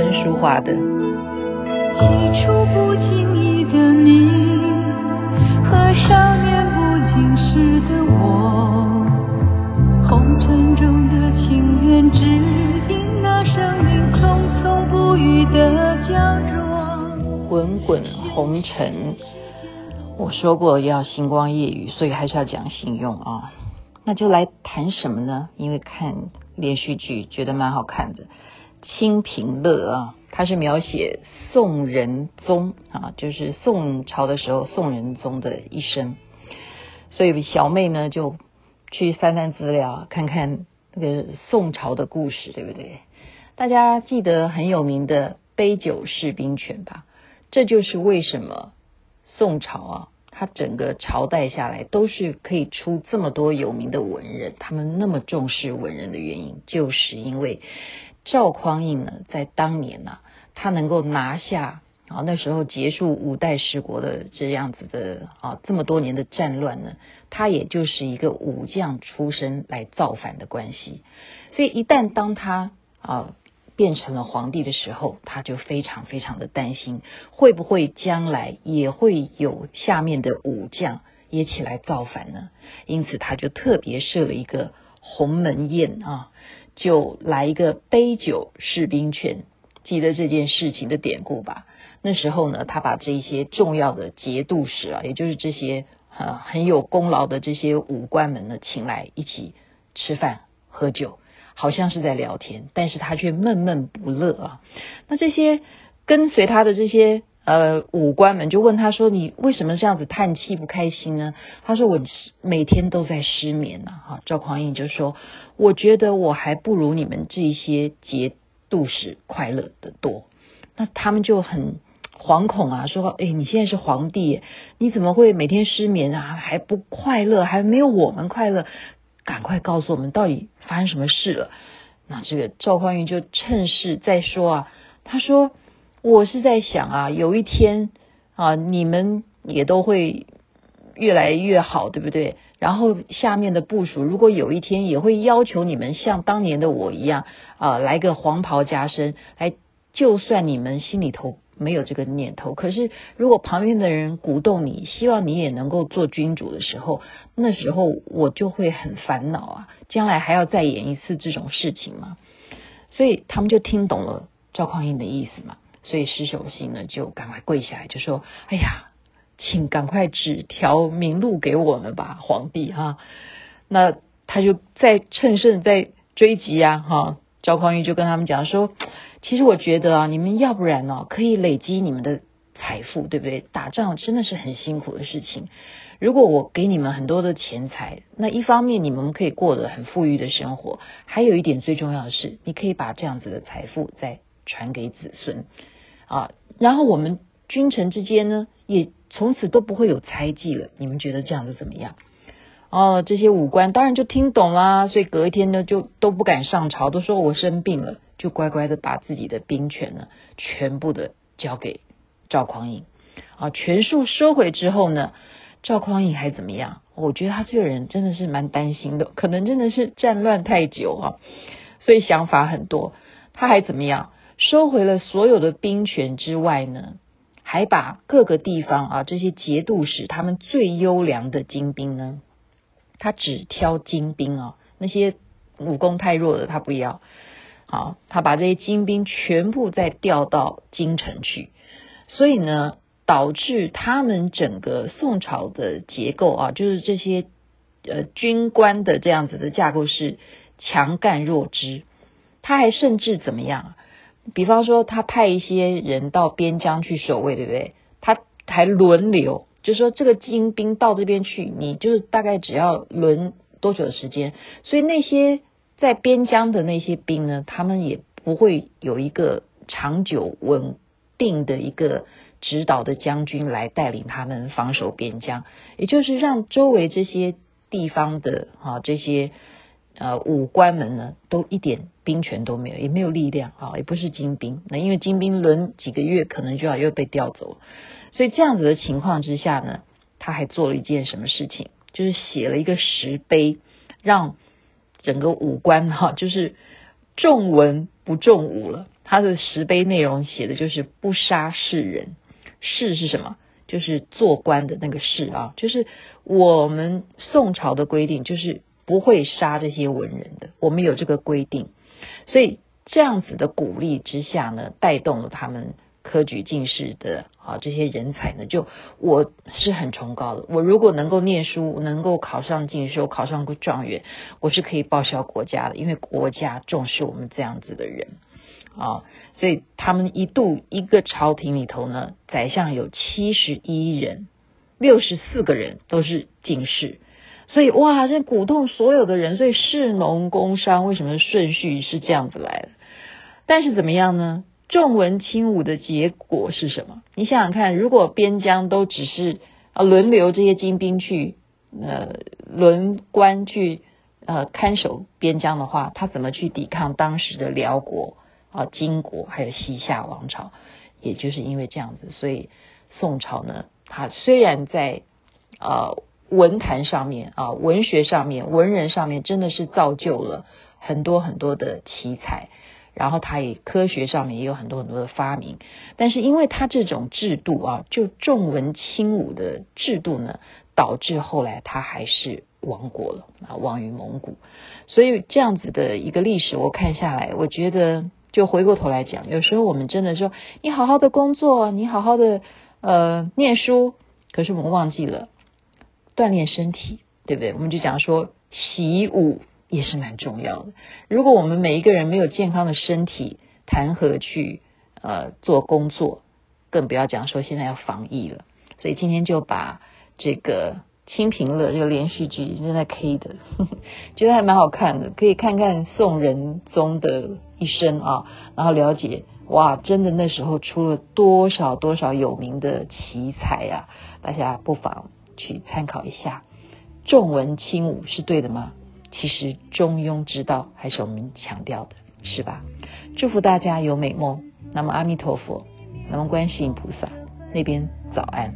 陈淑樺的。起初不经意的你，和少年不经事的我，红尘中的情缘，只因那生命匆匆不语的胶着。滚滚红尘，我说过要星光夜雨，所以还是要讲信用啊。那就来谈什么呢？因为看连续剧觉得蛮好看的，《清平乐》啊，它是描写宋仁宗啊，就是宋朝的时候宋仁宗的一生。所以小妹呢就去翻翻资料，看看那个宋朝的故事，对不对？大家记得很有名的杯酒释兵权吧？这就是为什么宋朝啊。它整个朝代下来都是可以出这么多有名的文人，他们那么重视文人的原因，就是因为赵匡胤呢，在当年呢、啊，他能够拿下啊，那时候结束五代十国的这样子的啊，这么多年的战乱呢，他也就是一个武将出身来造反的关系，所以一旦当他啊。变成了皇帝的时候，他就非常非常的担心，会不会将来也会有下面的武将也起来造反呢？因此，他就特别设了一个鸿门宴啊，就来一个杯酒释兵权，记得这件事情的典故吧？那时候呢，他把这些重要的节度使啊，也就是这些啊很有功劳的这些武官们呢，请来一起吃饭喝酒。好像是在聊天，但是他却闷闷不乐啊。那这些跟随他的这些呃武官们就问他说：“你为什么这样子叹气不开心呢？”他说：“我每天都在失眠呐。”哈，赵匡胤就说：“我觉得我还不如你们这些节度使快乐的多。”那他们就很惶恐啊，说：“哎，你现在是皇帝，你怎么会每天失眠啊？还不快乐，还没有我们快乐。”赶快告诉我们到底发生什么事了？那这个赵匡胤就趁势再说啊，他说：“我是在想啊，有一天啊，你们也都会越来越好，对不对？然后下面的部署如果有一天也会要求你们像当年的我一样啊，来个黄袍加身，来，就算你们心里头。”没有这个念头，可是如果旁边的人鼓动你，希望你也能够做君主的时候，那时候我就会很烦恼啊！将来还要再演一次这种事情吗？所以他们就听懂了赵匡胤的意思嘛，所以石守信呢就赶快跪下来，就说：“哎呀，请赶快指条明路给我们吧，皇帝哈、啊。”那他就再趁胜再追击啊，哈！赵匡胤就跟他们讲说。其实我觉得啊，你们要不然呢，可以累积你们的财富，对不对？打仗真的是很辛苦的事情。如果我给你们很多的钱财，那一方面你们可以过得很富裕的生活，还有一点最重要的是，你可以把这样子的财富再传给子孙啊。然后我们君臣之间呢，也从此都不会有猜忌了。你们觉得这样子怎么样？哦，这些武官当然就听懂啦，所以隔一天呢，就都不敢上朝，都说我生病了。就乖乖的把自己的兵权呢，全部的交给赵匡胤啊，权术收回之后呢，赵匡胤还怎么样？我觉得他这个人真的是蛮担心的，可能真的是战乱太久啊，所以想法很多。他还怎么样？收回了所有的兵权之外呢，还把各个地方啊这些节度使他们最优良的精兵呢，他只挑精兵啊，那些武功太弱的他不要。好，他把这些精兵全部再调到京城去，所以呢，导致他们整个宋朝的结构啊，就是这些呃军官的这样子的架构是强干弱枝。他还甚至怎么样？比方说，他派一些人到边疆去守卫，对不对？他还轮流，就是说这个精兵到这边去，你就是大概只要轮多久的时间，所以那些。在边疆的那些兵呢，他们也不会有一个长久稳定的一个指导的将军来带领他们防守边疆，也就是让周围这些地方的啊这些呃武官们呢，都一点兵权都没有，也没有力量啊，也不是精兵。那因为精兵轮几个月，可能就要又被调走了，所以这样子的情况之下呢，他还做了一件什么事情，就是写了一个石碑，让。整个武官哈，就是重文不重武了。他的石碑内容写的就是不杀士人，士是什么？就是做官的那个士啊，就是我们宋朝的规定，就是不会杀这些文人的，我们有这个规定，所以这样子的鼓励之下呢，带动了他们科举进士的啊这些人才呢，就我是很崇高的，我如果能够念书，能够考上进士，考上个状元，我是可以报效国家的，因为国家重视我们这样子的人。啊、所以他们一度一个朝廷里头呢，宰相有七十一人，六十四个人都是进士，所以哇，这鼓动所有的人，所以士农工商为什么顺序是这样子来的？但是怎么样呢？重文轻武的结果是什么？你想想看，如果边疆都只是啊轮流这些精兵去呃轮官去呃看守边疆的话，他怎么去抵抗当时的辽国？啊，金国还有西夏王朝，也就是因为这样子，所以宋朝呢，它虽然在、呃、文坛上面啊文学上面文人上面真的是造就了很多很多的奇才，然后他也科学上面也有很多很多的发明，但是因为他这种制度啊，就重文轻武的制度呢，导致后来他还是亡国了啊，亡于蒙古，所以这样子的一个历史，我看下来，我觉得。就回过头来讲，有时候我们真的说，你好好的工作，你好好的呃念书，可是我们忘记了锻炼身体，对不对？我们就讲说习武也是蛮重要的。如果我们每一个人没有健康的身体，谈何去呃做工作？更不要讲说现在要防疫了。所以今天就把这个。清平乐这个连续剧正在 K 的，觉得还蛮好看的，可以看看宋仁宗的一生啊，然后了解哇，真的那时候出了多少多少有名的奇才啊！大家不妨去参考一下。重文轻武是对的吗？其实中庸之道还是我们强调的，是吧？祝福大家有美梦。那么阿弥陀佛，那么观世音菩萨那边早安。